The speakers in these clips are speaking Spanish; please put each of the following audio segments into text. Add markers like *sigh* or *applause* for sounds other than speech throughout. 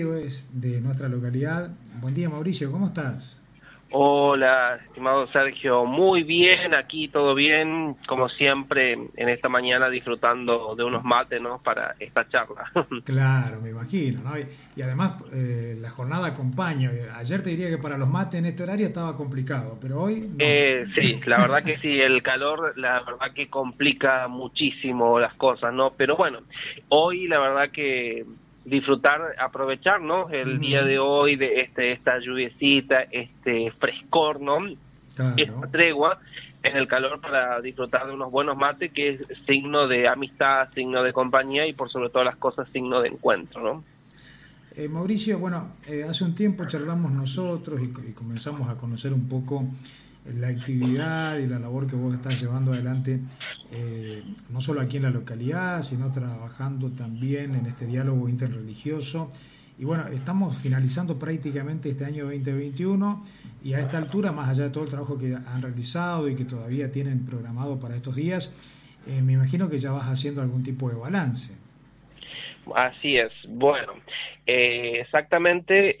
es de nuestra localidad. Buen día Mauricio, ¿cómo estás? Hola, estimado Sergio, muy bien, aquí todo bien, como siempre, en esta mañana disfrutando de unos mates, ¿no? Para esta charla. *laughs* Claro, me imagino, ¿no? Y, además eh, la jornada acompaña. Ayer te diría que para los mates en este horario estaba complicado, pero hoy... Eh, sí, la verdad que sí, el calor, la verdad que complica muchísimo las cosas, ¿no? Pero bueno, hoy la verdad que disfrutar, aprovechar, ¿no? El día de hoy de este esta lluviecita, este frescor, ¿no? Esta tregua en el calor para disfrutar de unos buenos mates que es signo de amistad, signo de compañía y por sobre todas las cosas signo de encuentro, ¿no? Eh, Mauricio, bueno, eh, hace un tiempo charlamos nosotros y comenzamos a conocer un poco la actividad y la labor que vos estás llevando adelante, eh, no solo aquí en la localidad, sino trabajando también en este diálogo interreligioso. Y bueno, estamos finalizando prácticamente este año 2021 y a esta altura, más allá de todo el trabajo que han realizado y que todavía tienen programado para estos días, me imagino que ya vas haciendo algún tipo de balance. Así es. Bueno, eh, exactamente.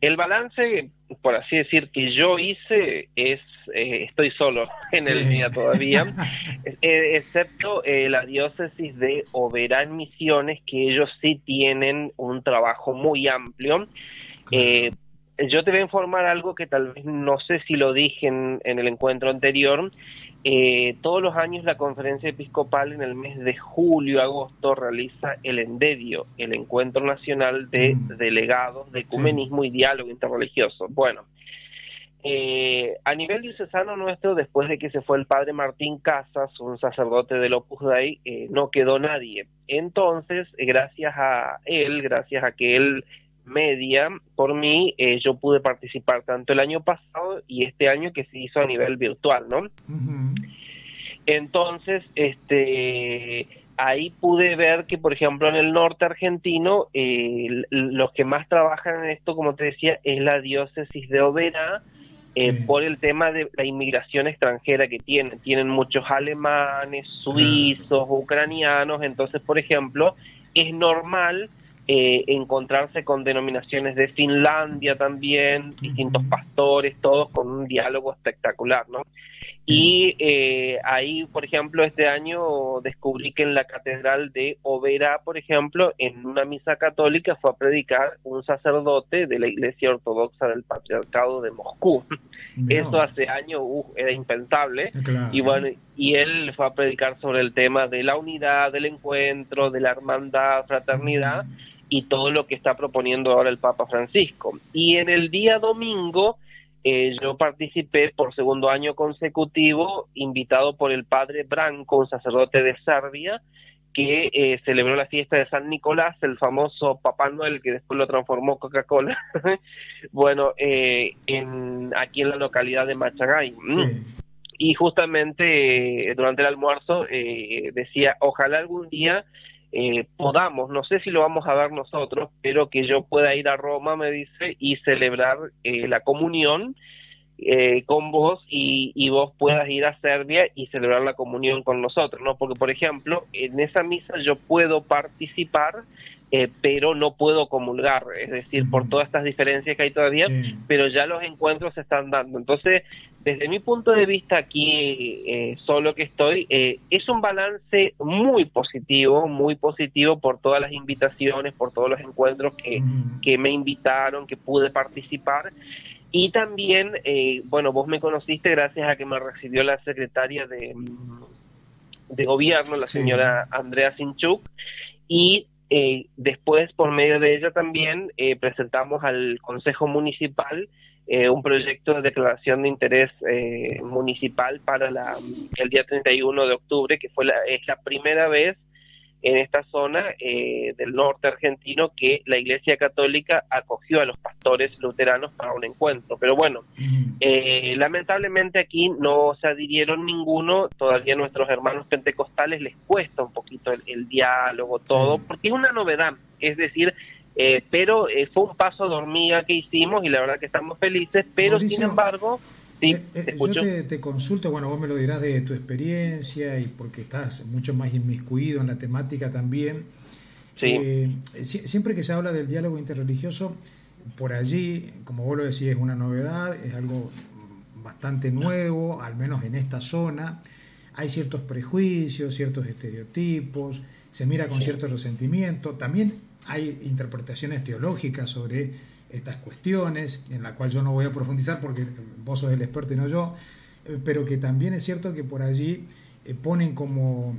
el balance por así decir, que yo hice es, eh, estoy solo *laughs* en el día todavía, *laughs* eh, excepto eh, la diócesis de Oberán Misiones, que ellos sí tienen un trabajo muy amplio. yo te voy a informar algo que tal vez no sé si lo dije en el encuentro anterior, eh, todos los años la conferencia episcopal en el mes de julio, agosto, realiza el ENDEDIO, el Encuentro Nacional de mm. Delegados de Ecumenismo y Diálogo Interreligioso. Bueno, eh, a nivel diocesano nuestro, después de que se fue el padre Martín Casas, un sacerdote del Opus Dei, eh, no quedó nadie. Entonces, gracias a él, gracias a que él media por mí, eh, yo pude participar tanto el año pasado y este año que se hizo a nivel virtual, ¿no? Entonces, este, ahí pude ver que, por ejemplo, en el norte argentino, eh, los que más trabajan en esto, como te decía, es la diócesis de Oberá, eh, por el tema de la inmigración extranjera que tienen. Tienen muchos alemanes, suizos, ucranianos, entonces, por ejemplo, es normal eh, encontrarse con denominaciones de Finlandia también, distintos pastores, todos con un diálogo espectacular, ¿no? Y eh, ahí, por ejemplo, este año descubrí que en la catedral de Oberá, por ejemplo, en una misa católica fue a predicar un sacerdote de la Iglesia Ortodoxa del Patriarcado de Moscú. Eso hace años era impensable. Y bueno, y él fue a predicar sobre el tema de la unidad, del encuentro, de la hermandad, fraternidad y todo lo que está proponiendo ahora el Papa Francisco. Y en el día domingo eh, yo participé por segundo año consecutivo, invitado por el padre Branco, un sacerdote de Serbia, que eh, celebró la fiesta de San Nicolás, el famoso Papá Noel que después lo transformó Coca-Cola, *laughs* bueno, eh, en, aquí en la localidad de Machagay. Mm. Y justamente durante el almuerzo decía, ojalá algún día eh, podamos, no sé si lo vamos a ver nosotros, pero que yo pueda ir a Roma, me dice, y celebrar eh, la comunión eh, con vos y, y, vos puedas ir a Serbia y celebrar la comunión con nosotros, ¿no? Porque, por ejemplo, en esa misa yo puedo participar, eh, pero no puedo comulgar, es decir, por todas estas diferencias que hay todavía, pero ya los encuentros se están dando. Entonces, desde mi punto de vista aquí, eh, solo que estoy, eh, es un balance muy positivo, muy positivo por todas las invitaciones, por todos los encuentros que, que me invitaron, que pude participar. Y también, bueno, vos me conociste gracias a que me recibió la secretaria de, de gobierno, la señora Andrea Sinchuk, y eh, después, por medio de ella también, eh, presentamos al Consejo Municipal eh, un proyecto de declaración de interés municipal para la, el día 31 de octubre, que fue la, es la primera vez en esta zona eh, del norte argentino que la Iglesia Católica acogió a los pastores luteranos para un encuentro. Pero bueno, eh, lamentablemente aquí no se adhirieron ninguno, todavía a nuestros hermanos pentecostales les cuesta un poquito el, diálogo, todo, porque es una novedad, es decir, eh, pero fue un paso de hormiga que hicimos y la verdad que estamos felices, pero sin embargo eh, eh, yo te, consulto, bueno, vos me lo dirás de tu experiencia y porque estás mucho más inmiscuido en la temática también. Eh, siempre que se habla del diálogo interreligioso, por allí, como vos lo decís, es una novedad, es algo bastante nuevo, al menos en esta zona. Hay ciertos prejuicios, ciertos estereotipos, se mira con cierto resentimiento. También hay interpretaciones teológicas sobre estas cuestiones, en la cual yo no voy a profundizar porque vos sos el experto y no yo, eh, pero que también es cierto que por allí eh, ponen como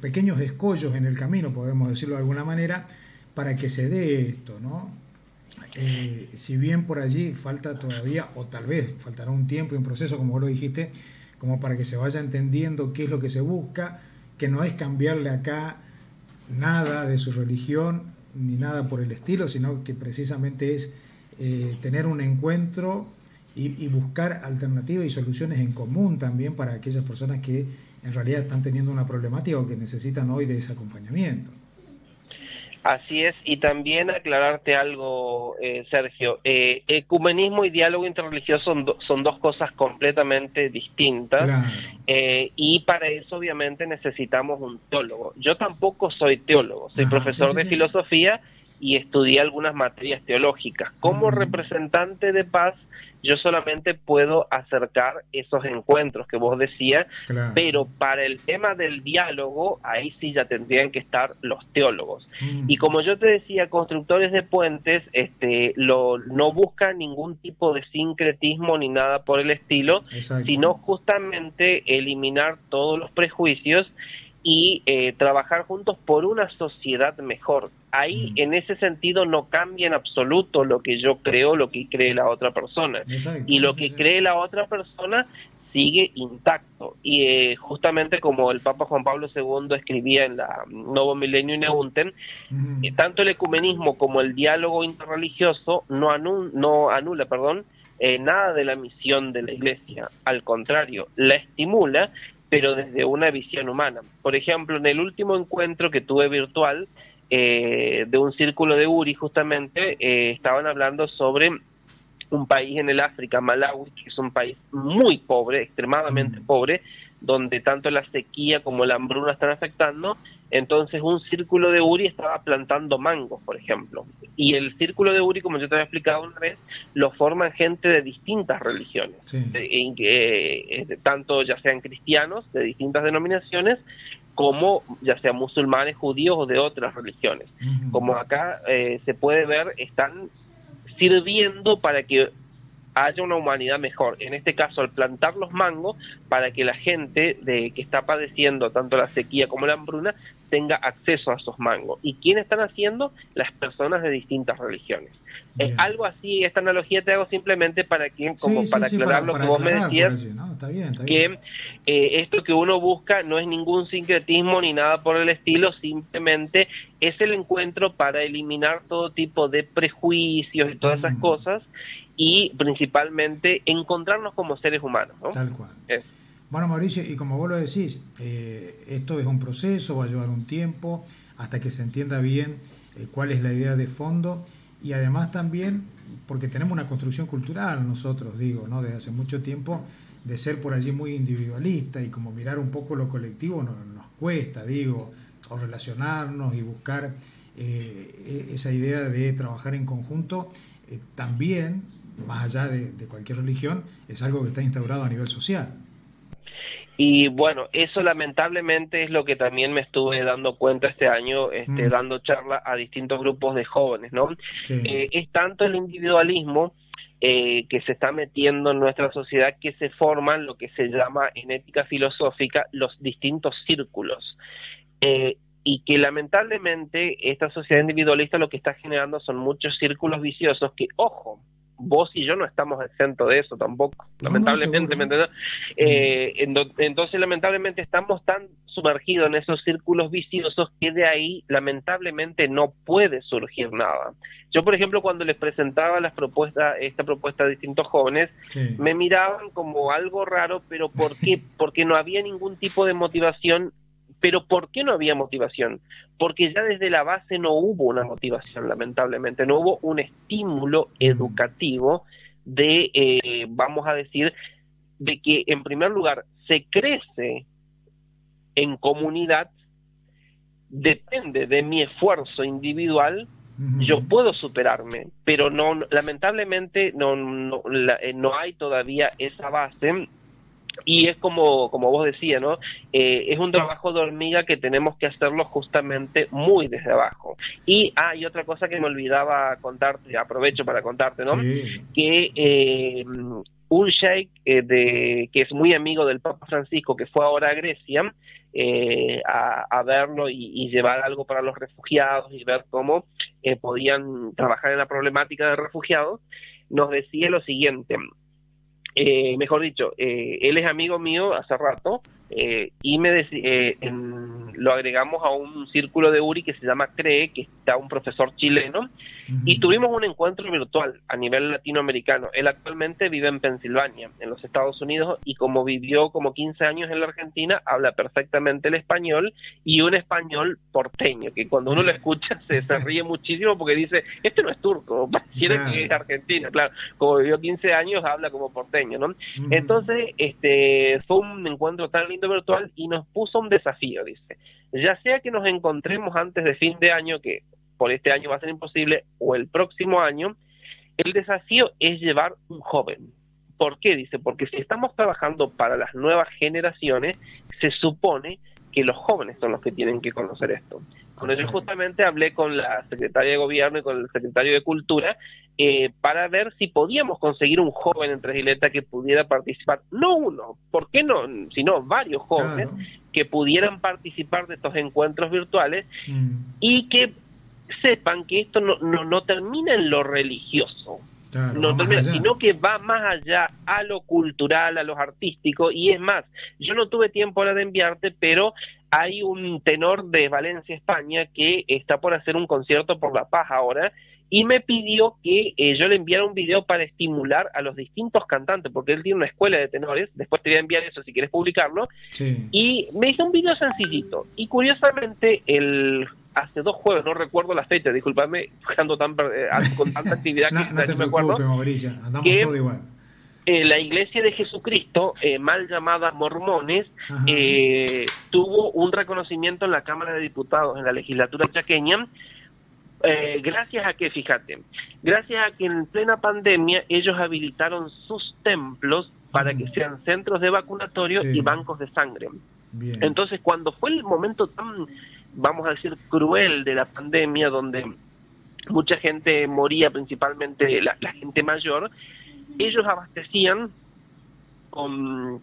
pequeños escollos en el camino, podemos decirlo de alguna manera, para que se dé esto, ¿no? Eh, si bien por allí falta todavía, o tal vez faltará un tiempo y un proceso, como vos lo dijiste, como para que se vaya entendiendo qué es lo que se busca, que no es cambiarle acá nada de su religión ni nada por el estilo, sino que precisamente es eh, tener un encuentro y, buscar alternativas y soluciones en común también para aquellas personas que en realidad están teniendo una problemática o que necesitan hoy de ese acompañamiento. Así es, y también aclararte algo, eh, Sergio. Eh, ecumenismo y diálogo interreligioso son, son dos cosas completamente distintas. Eh, y para eso, obviamente, necesitamos un teólogo. Yo tampoco soy teólogo, soy profesor de filosofía y estudié algunas materias teológicas. Como representante de paz, yo solamente puedo acercar esos encuentros que vos decías, pero para el tema del diálogo, ahí sí ya tendrían que estar los teólogos. Mm. Y como yo te decía, constructores de puentes este, lo, no buscan ningún tipo de sincretismo ni nada por el estilo, sino justamente eliminar todos los prejuicios y eh, trabajar juntos por una sociedad mejor. Ahí, mm. en ese sentido, no cambia en absoluto lo que yo creo, lo que cree la otra persona. y lo que cree la otra persona sigue intacto. Y eh, justamente como el Papa Juan Pablo II escribía en la Novo Milenio Neunten, eh, tanto el ecumenismo como el diálogo interreligioso no, no anula perdón, nada de la misión de la Iglesia. Al contrario, la estimula pero desde una visión humana. Por ejemplo, en el último encuentro que tuve virtual eh, de un círculo de URI, justamente, eh, estaban hablando sobre un país en el África, Malawi, que es un país muy pobre, extremadamente mm. pobre, donde tanto la sequía como la hambruna están afectando, entonces un círculo de Uri estaba plantando mangos, por ejemplo. Y el círculo de Uri, como yo te había explicado una vez, lo forman gente de distintas religiones, eh, tanto ya sean cristianos de distintas denominaciones, como ya sean musulmanes, judíos o de otras religiones. Como acá eh, se puede ver, están sirviendo para que haya una humanidad mejor. En este caso, al plantar los mangos, para que la gente de, que está padeciendo tanto la sequía como la hambruna tenga acceso a esos mangos. ¿Y quiénes están haciendo? Las personas de distintas religiones. Es algo así, esta analogía te hago simplemente para que, como para aclarar lo que vos me decías, que eh, esto que uno busca no es ningún sincretismo ni nada por el estilo, simplemente es el encuentro para eliminar todo tipo de prejuicios y todas esas cosas y principalmente encontrarnos como seres humanos. Tal cual. Bueno, Mauricio, y como vos lo decís, eh, esto es un proceso, va a llevar un tiempo hasta que se entienda bien eh, cuál es la idea de fondo y además también porque tenemos una construcción cultural nosotros, digo, ¿no? desde hace mucho tiempo, de ser por allí muy individualista y como mirar un poco lo colectivo nos, cuesta, digo, o relacionarnos y buscar eh, e-, esa idea de trabajar en conjunto, también más allá de, cualquier religión, es algo que está instaurado a nivel social. Y bueno, eso lamentablemente es lo que también me estuve dando cuenta este año, este, mm. dando charla a distintos grupos de jóvenes, ¿no? Eh, es tanto el individualismo eh, que se está metiendo en nuestra sociedad que se forman lo que se llama en ética filosófica los distintos círculos. Eh, y que lamentablemente esta sociedad individualista lo que está generando son muchos círculos viciosos que, ojo, vos y yo no estamos exentos de eso tampoco, lamentablemente, ¿me eh, entonces, lamentablemente, estamos tan sumergidos en esos círculos viciosos que de ahí, lamentablemente, no puede surgir nada. Yo, por ejemplo, cuando les presentaba las propuestas, esta propuesta a distintos jóvenes, me miraban como algo raro, pero ¿por qué? *laughs* Porque no había ningún tipo de motivación pero ¿por qué no había motivación? Porque ya desde la base no hubo una motivación, lamentablemente, no hubo un estímulo educativo de, eh, vamos a decir, de que en primer lugar se crece en comunidad depende de mi esfuerzo individual, yo puedo superarme, pero no, lamentablemente no, no, eh, no hay todavía esa base y es como, como vos decías, ¿no? Eh, es un trabajo de hormiga que tenemos que hacerlo justamente muy desde abajo. Y hay otra cosa que me olvidaba contarte, aprovecho para contarte, ¿no? Que eh, un sheikh eh, de, que es muy amigo del Papa Francisco, que fue ahora a Grecia a, verlo y, llevar algo para los refugiados y ver cómo podían trabajar en la problemática de refugiados, nos decía lo siguiente, eh, mejor dicho, eh, él es amigo mío hace rato eh, y me eh, lo agregamos a un círculo de URI que se llama CREE, que está un profesor chileno, y tuvimos un encuentro virtual a nivel latinoamericano. Él actualmente vive en Pensilvania, en los Estados Unidos, y como vivió como 15 años en la Argentina, habla perfectamente el español y un español porteño, que cuando uno lo escucha se, *laughs* ríe muchísimo porque dice, este no es turco, *laughs* pareciera que es argentino, claro, como vivió 15 años habla como porteño, ¿no? Entonces, este fue un encuentro tan lindo virtual y nos puso un desafío, dice. Ya sea que nos encontremos antes de fin de año, que por este año va a ser imposible, o el próximo año, el desafío es llevar un joven. ¿Por qué? Dice, porque si estamos trabajando para las nuevas generaciones, se supone que los jóvenes son los que tienen que conocer esto. Con eso justamente hablé con la secretaria de Gobierno y con el secretario de Cultura eh, para ver si podíamos conseguir un joven en Tresileta que pudiera participar, no uno, ¿por qué no? Sino varios jóvenes que pudieran participar de estos encuentros virtuales mm. y que sepan que esto no, no, no termina en lo religioso, no termina, sino que va más allá a lo cultural, a lo artístico, y es más, yo no tuve tiempo ahora de enviarte, pero hay un tenor de Valencia, España, que está por hacer un concierto por La Paz ahora, y me pidió que eh, yo le enviara un video para estimular a los distintos cantantes, porque él tiene una escuela de tenores, después te voy a enviar eso si quieres publicarlo, y me hizo un video sencillito, y curiosamente el hace dos jueves, no recuerdo la fecha, discúlpame, *laughs* ando tan, eh, con tanta *laughs* actividad que no, te me acuerdo, andamos todo igual. Eh, la iglesia de Jesucristo, eh, mal llamada Mormones, eh, tuvo un reconocimiento en la Cámara de Diputados, en la legislatura chaqueña, gracias a que, fíjate, gracias a que en plena pandemia ellos habilitaron sus templos para que sean centros de vacunatorio y bancos de sangre. Entonces, cuando fue el momento tan, vamos a decir, cruel de la pandemia, donde mucha gente moría, principalmente la gente mayor, ellos abastecían con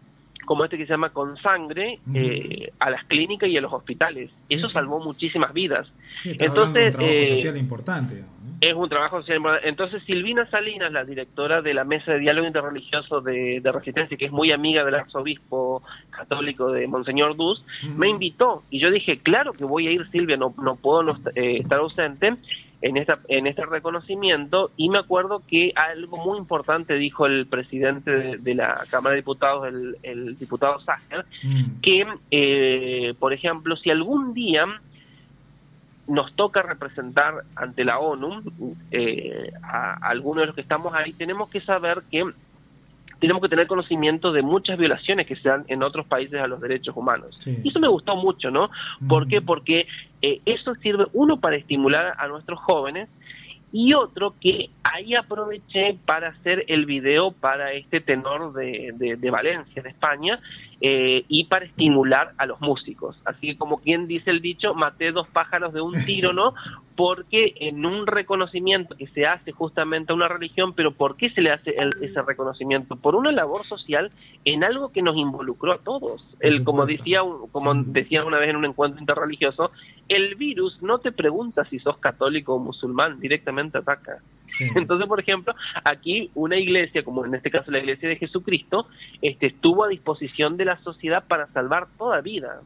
como este que se llama con sangre eh, a las clínicas y a los hospitales. Eso salvó muchísimas vidas. Entonces, un trabajo eh, social importante. Es un trabajo social importante. Entonces, Silvina Salinas, la directora de la Mesa de Diálogo Interreligioso de, Resistencia, que es muy amiga del arzobispo católico de Monseñor Duz, me invitó y yo dije, claro que voy a ir, Silvia, no, no puedo no, eh, estar ausente en esta en este reconocimiento y me acuerdo que algo muy importante dijo el presidente de, la Cámara de Diputados el, diputado Ságer mm. que eh, por ejemplo si algún día nos toca representar ante la ONU eh, a, a algunos de los que estamos ahí tenemos que saber que tenemos que tener conocimiento de muchas violaciones que se dan en otros países a los derechos humanos. Y eso me gustó mucho, ¿no? ¿Por qué? Porque eh, eso sirve, uno, para estimular a nuestros jóvenes y otro que ahí aproveché para hacer el video para este tenor de, de, Valencia, de España, eh, y para estimular a los músicos. Así que como quien dice el dicho, maté dos pájaros de un *laughs* tiro, ¿no? Porque en un reconocimiento que se hace justamente a una religión, pero ¿por qué se le hace ese reconocimiento? Por una labor social en algo que nos involucró a todos. El, como decía, como decía una vez en un encuentro interreligioso, el virus no te pregunta si sos católico o musulmán, directamente ataca. *laughs* Entonces, por ejemplo, aquí una iglesia, como en este caso la iglesia de Jesucristo, este, estuvo a disposición de la sociedad para salvar toda vida.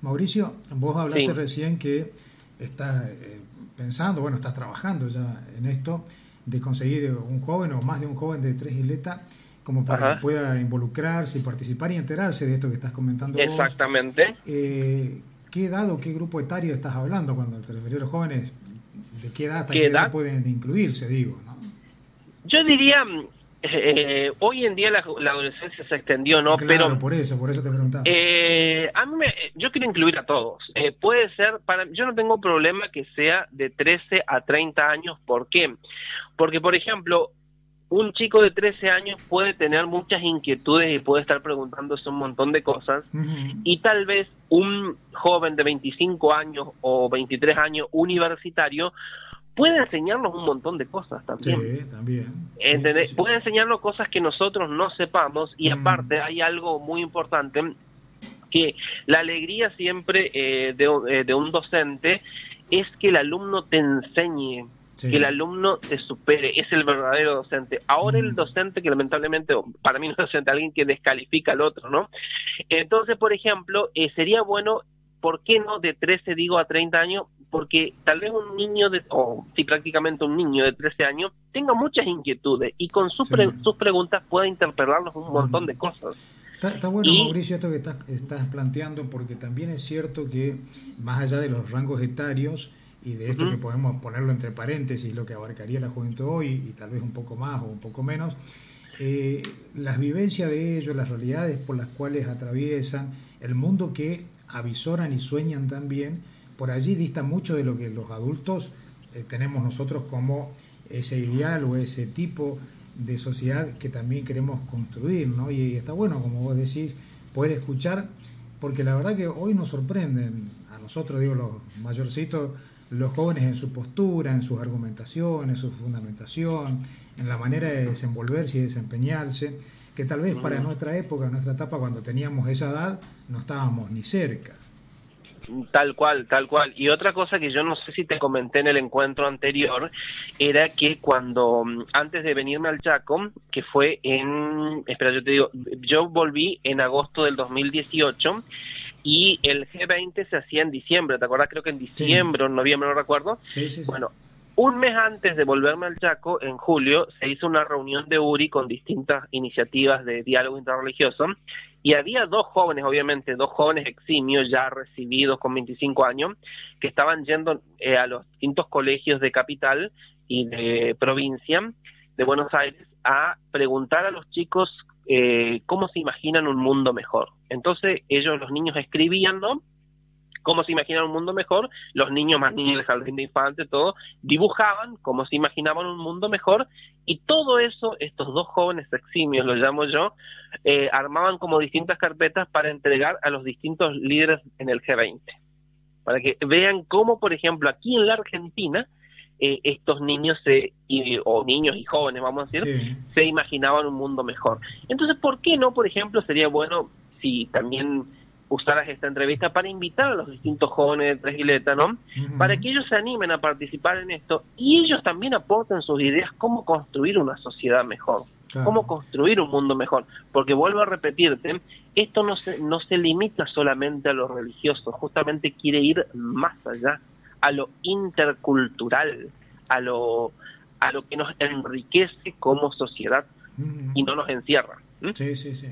Mauricio, vos hablaste recién que estás eh, pensando, bueno, estás trabajando ya en esto, de conseguir un joven o más de un joven de tres isletas como para que pueda involucrarse y participar y enterarse de esto que estás comentando. Exactamente. Eh, ¿Qué edad o qué grupo etario estás hablando cuando te refieres a los jóvenes? ¿De qué edad hasta qué, edad? pueden incluirse, digo? Yo diría, eh, hoy en día la, adolescencia se extendió, ¿no? Claro, Pero por eso, por eso te preguntaba. Eh, a mí me, yo quiero incluir a todos. Eh, puede ser, para yo no tengo problema que sea de 13 a 30 años. ¿Por qué? Porque, por ejemplo, un chico de 13 años puede tener muchas inquietudes y puede estar preguntándose un montón de cosas. Y tal vez un joven de 25 años o 23 años universitario puede enseñarnos un montón de cosas también. Sí, también. puede enseñarnos cosas que nosotros no sepamos y mm. aparte hay algo muy importante que la alegría siempre eh, eh, de, un docente es que el alumno te enseñe, que el alumno te supere, es el verdadero docente. Ahora el mm. docente que lamentablemente, para mí no es docente, alguien que descalifica al otro, ¿no? Entonces, por ejemplo, eh, sería bueno, ¿por qué no de 13 digo a 30 años? porque tal vez un niño, de, o si prácticamente un niño de 13 años, tenga muchas inquietudes y con sus, sus preguntas pueda interpelarnos un montón de cosas. Está, bueno, Mauricio, esto que estás, estás planteando, porque también es cierto que más allá de los rangos etarios y de esto que podemos ponerlo entre paréntesis, lo que abarcaría la juventud hoy, y tal vez un poco más o un poco menos, eh, las vivencias de ellos, las realidades por las cuales atraviesan, el mundo que avisoran y sueñan también, por allí dista mucho de lo que los adultos eh, tenemos nosotros como ese ideal o ese tipo de sociedad que también queremos construir, ¿no? Y, está bueno, como vos decís, poder escuchar, porque la verdad que hoy nos sorprenden a nosotros, digo, los mayorcitos, los jóvenes en su postura, en sus argumentaciones, su fundamentación, en la manera de desenvolverse y desempeñarse, que tal vez para nuestra época, nuestra etapa, cuando teníamos esa edad, no estábamos ni cerca. Tal cual, tal cual. Y otra cosa que yo no sé si te comenté en el encuentro anterior era que cuando mm, antes de venirme al Chaco, que fue en, espera, yo te digo, yo volví en agosto del 2018 y el G20 se hacía en diciembre, ¿te acuerdas? Creo que en diciembre o en noviembre, no recuerdo. Sí, sí, Bueno, un mes antes de volverme al Chaco, en julio, se hizo una reunión de URI con distintas iniciativas de diálogo interreligioso y había dos jóvenes, obviamente, dos jóvenes eximios ya recibidos con 25 años, que estaban yendo eh, a los distintos colegios de capital y de provincia de Buenos Aires a preguntar a los chicos eh, cómo se imaginan un mundo mejor. Entonces ellos, los niños, escribían, ¿no? Cómo se imaginan un mundo mejor, los niños más niños del jardín de infantes, todo, dibujaban cómo se imaginaban un mundo mejor y todo eso, estos dos jóvenes eximios, lo llamo yo, eh, armaban como distintas carpetas para entregar a los distintos líderes en el G20, para que vean cómo, por ejemplo, aquí en la Argentina, eh, estos niños se, o niños y jóvenes, vamos a decir, se imaginaban un mundo mejor. Entonces, ¿por qué no, por ejemplo, sería bueno si también usaras esta entrevista para invitar a los distintos jóvenes de Tres ¿no? Para que ellos se animen a participar en esto y ellos también aporten sus ideas cómo construir una sociedad mejor, cómo construir un mundo mejor. Porque vuelvo a repetirte, esto no se, no se limita solamente a lo religioso, justamente quiere ir más allá, a lo intercultural, a lo, a lo que nos enriquece como sociedad y no nos encierra. Sí, sí, sí.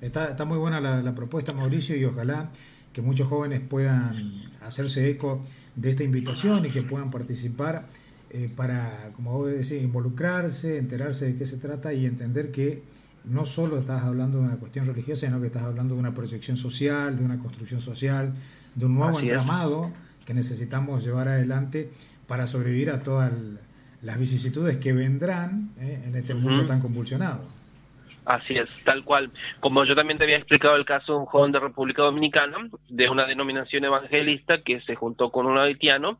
Está, está muy buena la, propuesta, Mauricio, y ojalá que muchos jóvenes puedan hacerse eco de esta invitación y que puedan participar eh, para, como vos decís, involucrarse, enterarse de qué se trata y entender que no solo estás hablando de una cuestión religiosa, sino que estás hablando de una proyección social, de una construcción social, de un nuevo entramado que necesitamos llevar adelante para sobrevivir a todas las vicisitudes que vendrán eh, en este mundo tan convulsionado. Así es, tal cual. Como yo también te había explicado el caso de un joven de República Dominicana, de una denominación evangelista que se juntó con un haitiano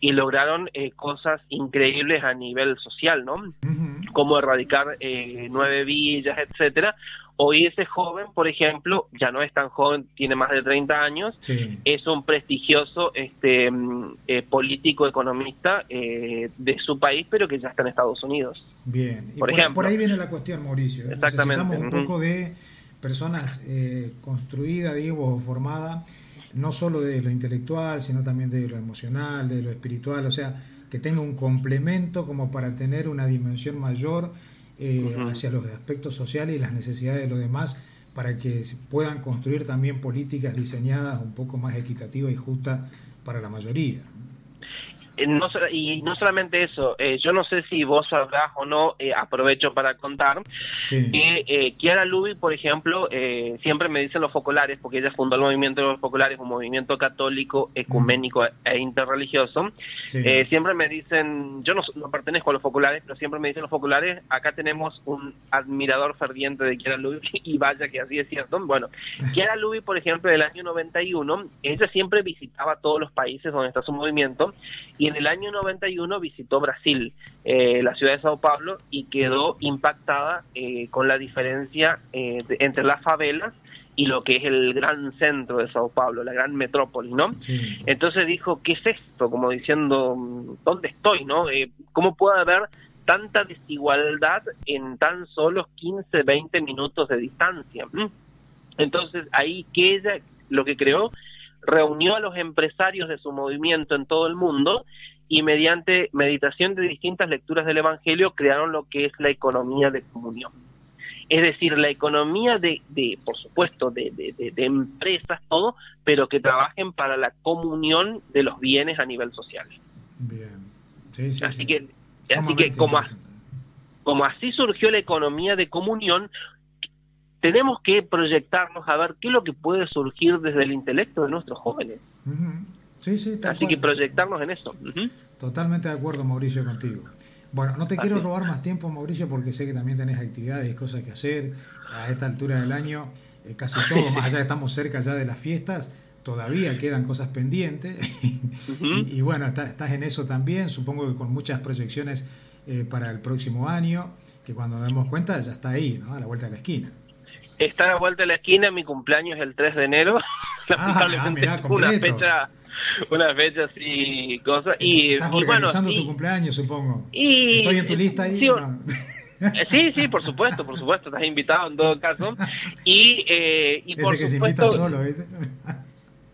y lograron eh, cosas increíbles a nivel social, ¿no? Como erradicar eh, nueve villas, etcétera, Hoy ese joven, por ejemplo, ya no es tan joven, tiene más de 30 años, es un prestigioso este, mm, eh, político economista eh, de su país, pero que ya está en Estados Unidos. Bien, y por, ejemplo, por ahí viene la cuestión, Mauricio. Exactamente. Necesitamos un poco de personas eh, construidas, digo, formadas, no solo de lo intelectual, sino también de lo emocional, de lo espiritual, o sea, que tenga un complemento como para tener una dimensión mayor eh, hacia los aspectos sociales y las necesidades de los demás para que puedan construir también políticas diseñadas un poco más equitativas y justas para la mayoría. Eh, no, y no solamente eso, eh, yo no sé si vos sabrás o no, eh, aprovecho para contar, que eh, Kiara Lubi, por ejemplo, siempre me dicen los focolares, porque ella fundó el movimiento de los focolares, un movimiento católico, ecuménico e interreligioso. siempre me dicen, yo no, no, pertenezco a los focolares, pero siempre me dicen los focolares, acá tenemos un admirador ferviente de Kiara Lubi, *laughs* y vaya que así es cierto. Bueno, Kiara Lubi, por ejemplo, del año 91, ella siempre visitaba todos los países donde está su movimiento, y en el año 91 visitó Brasil, eh, la ciudad de Sao Paulo, y quedó impactada eh, con la diferencia eh, entre las favelas y lo que es el gran centro de Sao Paulo, la gran metrópoli, ¿no? Entonces dijo, ¿qué es esto? Como diciendo, ¿dónde estoy, no? ¿Cómo puede haber tanta desigualdad en tan solo 15, 20 minutos de distancia? ¿Mm? Entonces ahí que ella lo que creó reunió a los empresarios de su movimiento en todo el mundo y mediante meditación de distintas lecturas del Evangelio crearon lo que es la economía de comunión. Es decir, la economía de, de por supuesto, de, de, empresas, todo, pero que trabajen para la comunión de los bienes a nivel social. Bien. así que, así que como, como así surgió la economía de comunión, tenemos que proyectarnos a ver qué es lo que puede surgir desde el intelecto de nuestros jóvenes. Sí, sí, Así que proyectarnos en eso. Totalmente de acuerdo, Mauricio, contigo. Bueno, no te quiero robar más tiempo, Mauricio, porque sé que también tenés actividades y cosas que hacer. A esta altura del año, eh, casi todo, más allá estamos cerca ya de las fiestas, todavía quedan cosas pendientes. *laughs* y, bueno, estás, en eso también, supongo que con muchas proyecciones eh, para el próximo año, que cuando nos demos cuenta ya está ahí, ¿no? a la vuelta de la esquina. Está a la vuelta de la esquina, mi cumpleaños es el 3 de enero. *laughs* Ah, ah una fecha una fecha así, cosas. Y, Estás organizando tu cumpleaños, supongo. Y, ¿Estoy en tu lista ahí? Eh, sí, sí, por supuesto, por supuesto, estás invitado en todo caso. Y, eh, y Ese que se invita solo, ¿viste?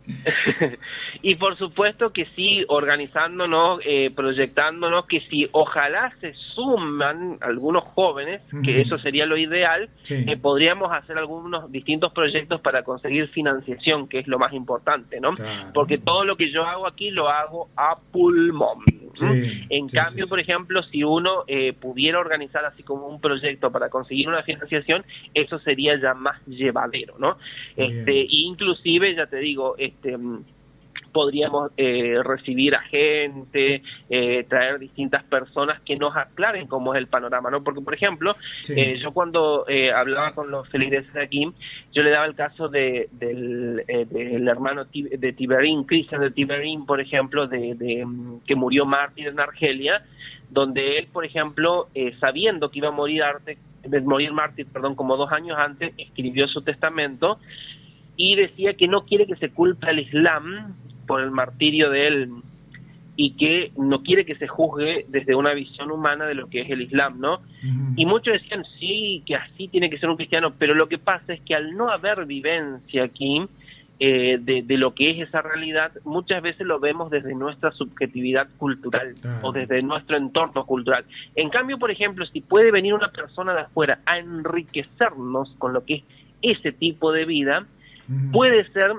*laughs* y por supuesto que sí, organizándonos, eh, proyectándonos, que si ojalá se suman algunos jóvenes, que eso sería lo ideal, eh, podríamos hacer algunos distintos proyectos para conseguir financiación, que es lo más importante, ¿no? Porque todo lo que yo hago aquí lo hago a pulmón. en cambio, por ejemplo, si uno eh, pudiera organizar así como un proyecto para conseguir una financiación, eso sería ya más llevadero, ¿no? Este, inclusive, ya te digo, este podríamos eh, recibir a gente, eh, traer distintas personas que nos aclaren cómo es el panorama, ¿no? Porque, por ejemplo, eh, yo cuando hablaba con los feligreses de aquí, yo le daba el caso de, del, hermano de Tiberín, Cristian de Tiberín, por ejemplo, de, mm, que murió mártir en Argelia, donde él, por ejemplo, sabiendo que iba a morir, arte, morir mártir, perdón, como dos años antes, escribió su testamento y decía que no quiere que se culpe al Islam por el martirio de él y que no quiere que se juzgue desde una visión humana de lo que es el Islam, ¿no? Y muchos decían, sí, que así tiene que ser un cristiano, pero lo que pasa es que al no haber vivencia aquí eh, de, lo que es esa realidad, muchas veces lo vemos desde nuestra subjetividad cultural o desde nuestro entorno cultural. En cambio, por ejemplo, si puede venir una persona de afuera a enriquecernos con lo que es ese tipo de vida, puede ser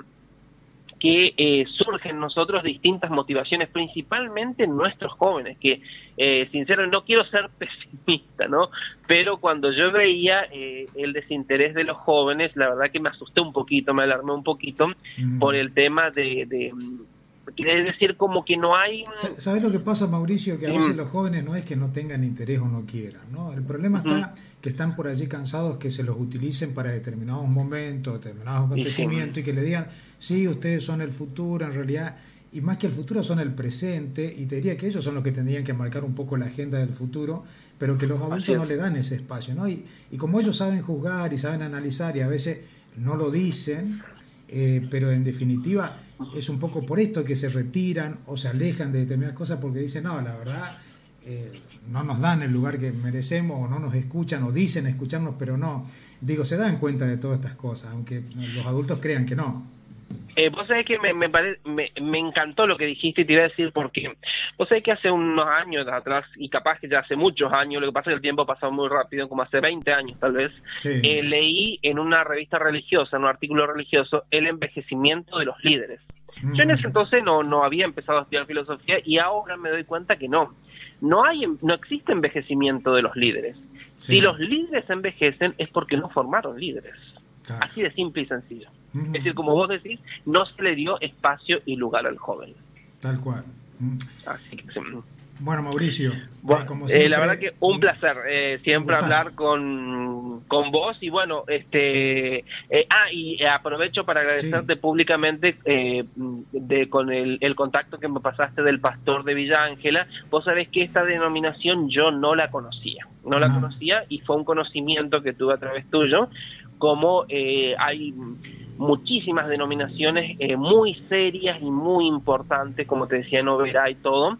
que eh, surgen en nosotros distintas motivaciones, principalmente en nuestros jóvenes, que eh, sincero, no quiero ser *laughs* pesimista, ¿no? Pero cuando yo veía eh, el desinterés de los jóvenes, la verdad que me asusté un poquito, me alarmé un poquito por el tema de, de es decir, como que no hay... ¿Sabes lo que pasa, Mauricio? Que a veces los jóvenes no es que no tengan interés o no quieran, ¿no? El problema está que están por allí cansados que se los utilicen para determinados momentos, determinados acontecimientos y que le digan, sí, ustedes son el futuro, en realidad, y más que el futuro son el presente, y te diría que ellos son los que tendrían que marcar un poco la agenda del futuro, pero que los adultos no le dan ese espacio, ¿no? Y, y como ellos saben juzgar y saben analizar y a veces no lo dicen, eh, pero en definitiva es un poco por esto que se retiran o se alejan de determinadas cosas porque dicen, no, la verdad, eh, no nos dan el lugar que merecemos o no nos escuchan o dicen escucharnos, pero no. Digo, se dan cuenta de todas estas cosas, aunque los adultos crean que no. Eh, vos sabés que me, me, me, encantó lo que dijiste y te iba a decir porque vos sabés que hace unos años atrás, y capaz que ya hace muchos años, lo que pasa es que el tiempo ha pasado muy rápido, como hace 20 años tal vez, eh, leí en una revista religiosa, en un artículo religioso, el envejecimiento de los líderes. Yo en ese entonces no, no había empezado a estudiar filosofía y ahora me doy cuenta que no. No, hay, no existe envejecimiento de los líderes. Si los líderes envejecen es porque no formaron líderes. Así de simple y sencillo. Es decir, como vos decís, no se le dio espacio y lugar al joven. Tal cual. Así que, bueno, Mauricio, eh, la verdad que un placer eh, siempre hablar con, con vos. Y bueno, este, eh, ah, y aprovecho para agradecerte públicamente de, con el, el, contacto que me pasaste del pastor de Villa Ángela. Vos sabés que esta denominación yo no la conocía, no la conocía y fue un conocimiento que tuve a través tuyo, como hay muchísimas denominaciones eh, muy serias y muy importantes, como te decía, Novera y todo,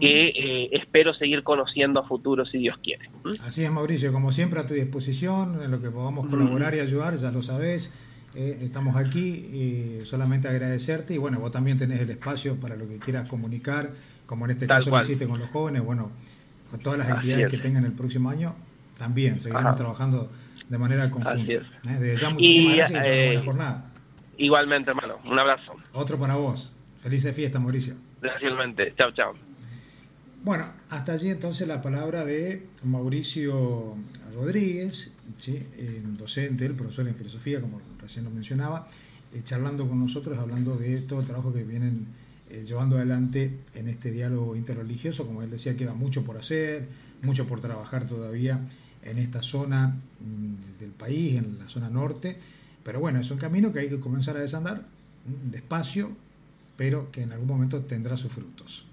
que eh, espero seguir conociendo a futuro si Dios quiere. Así es, Mauricio, como siempre a tu disposición, en lo que podamos colaborar y ayudar, ya lo sabes. Eh, estamos aquí y solamente agradecerte y bueno, vos también tenés el espacio para lo que quieras comunicar, como en este caso lo hiciste con los jóvenes, bueno, con todas las actividades que tengan el próximo año, también seguiremos trabajando de manera conjunta. ¿eh? Desde ya muchísimas gracias y eh, buena jornada. Igualmente, hermano. Un abrazo. Otro para vos. Felices fiestas, Mauricio. Gracias, Chao, chao. Bueno, hasta allí entonces la palabra de Mauricio Rodríguez, ¿sí? docente, el profesor en filosofía, como recién lo mencionaba, eh, charlando con nosotros, hablando de todo el trabajo que vienen llevando adelante en este diálogo interreligioso. Como él decía, queda mucho por hacer, mucho por trabajar todavía en esta zona mm, del país, en la zona norte. Pero bueno, es un camino que hay que comenzar a desandar mm, despacio, pero que en algún momento tendrá sus frutos.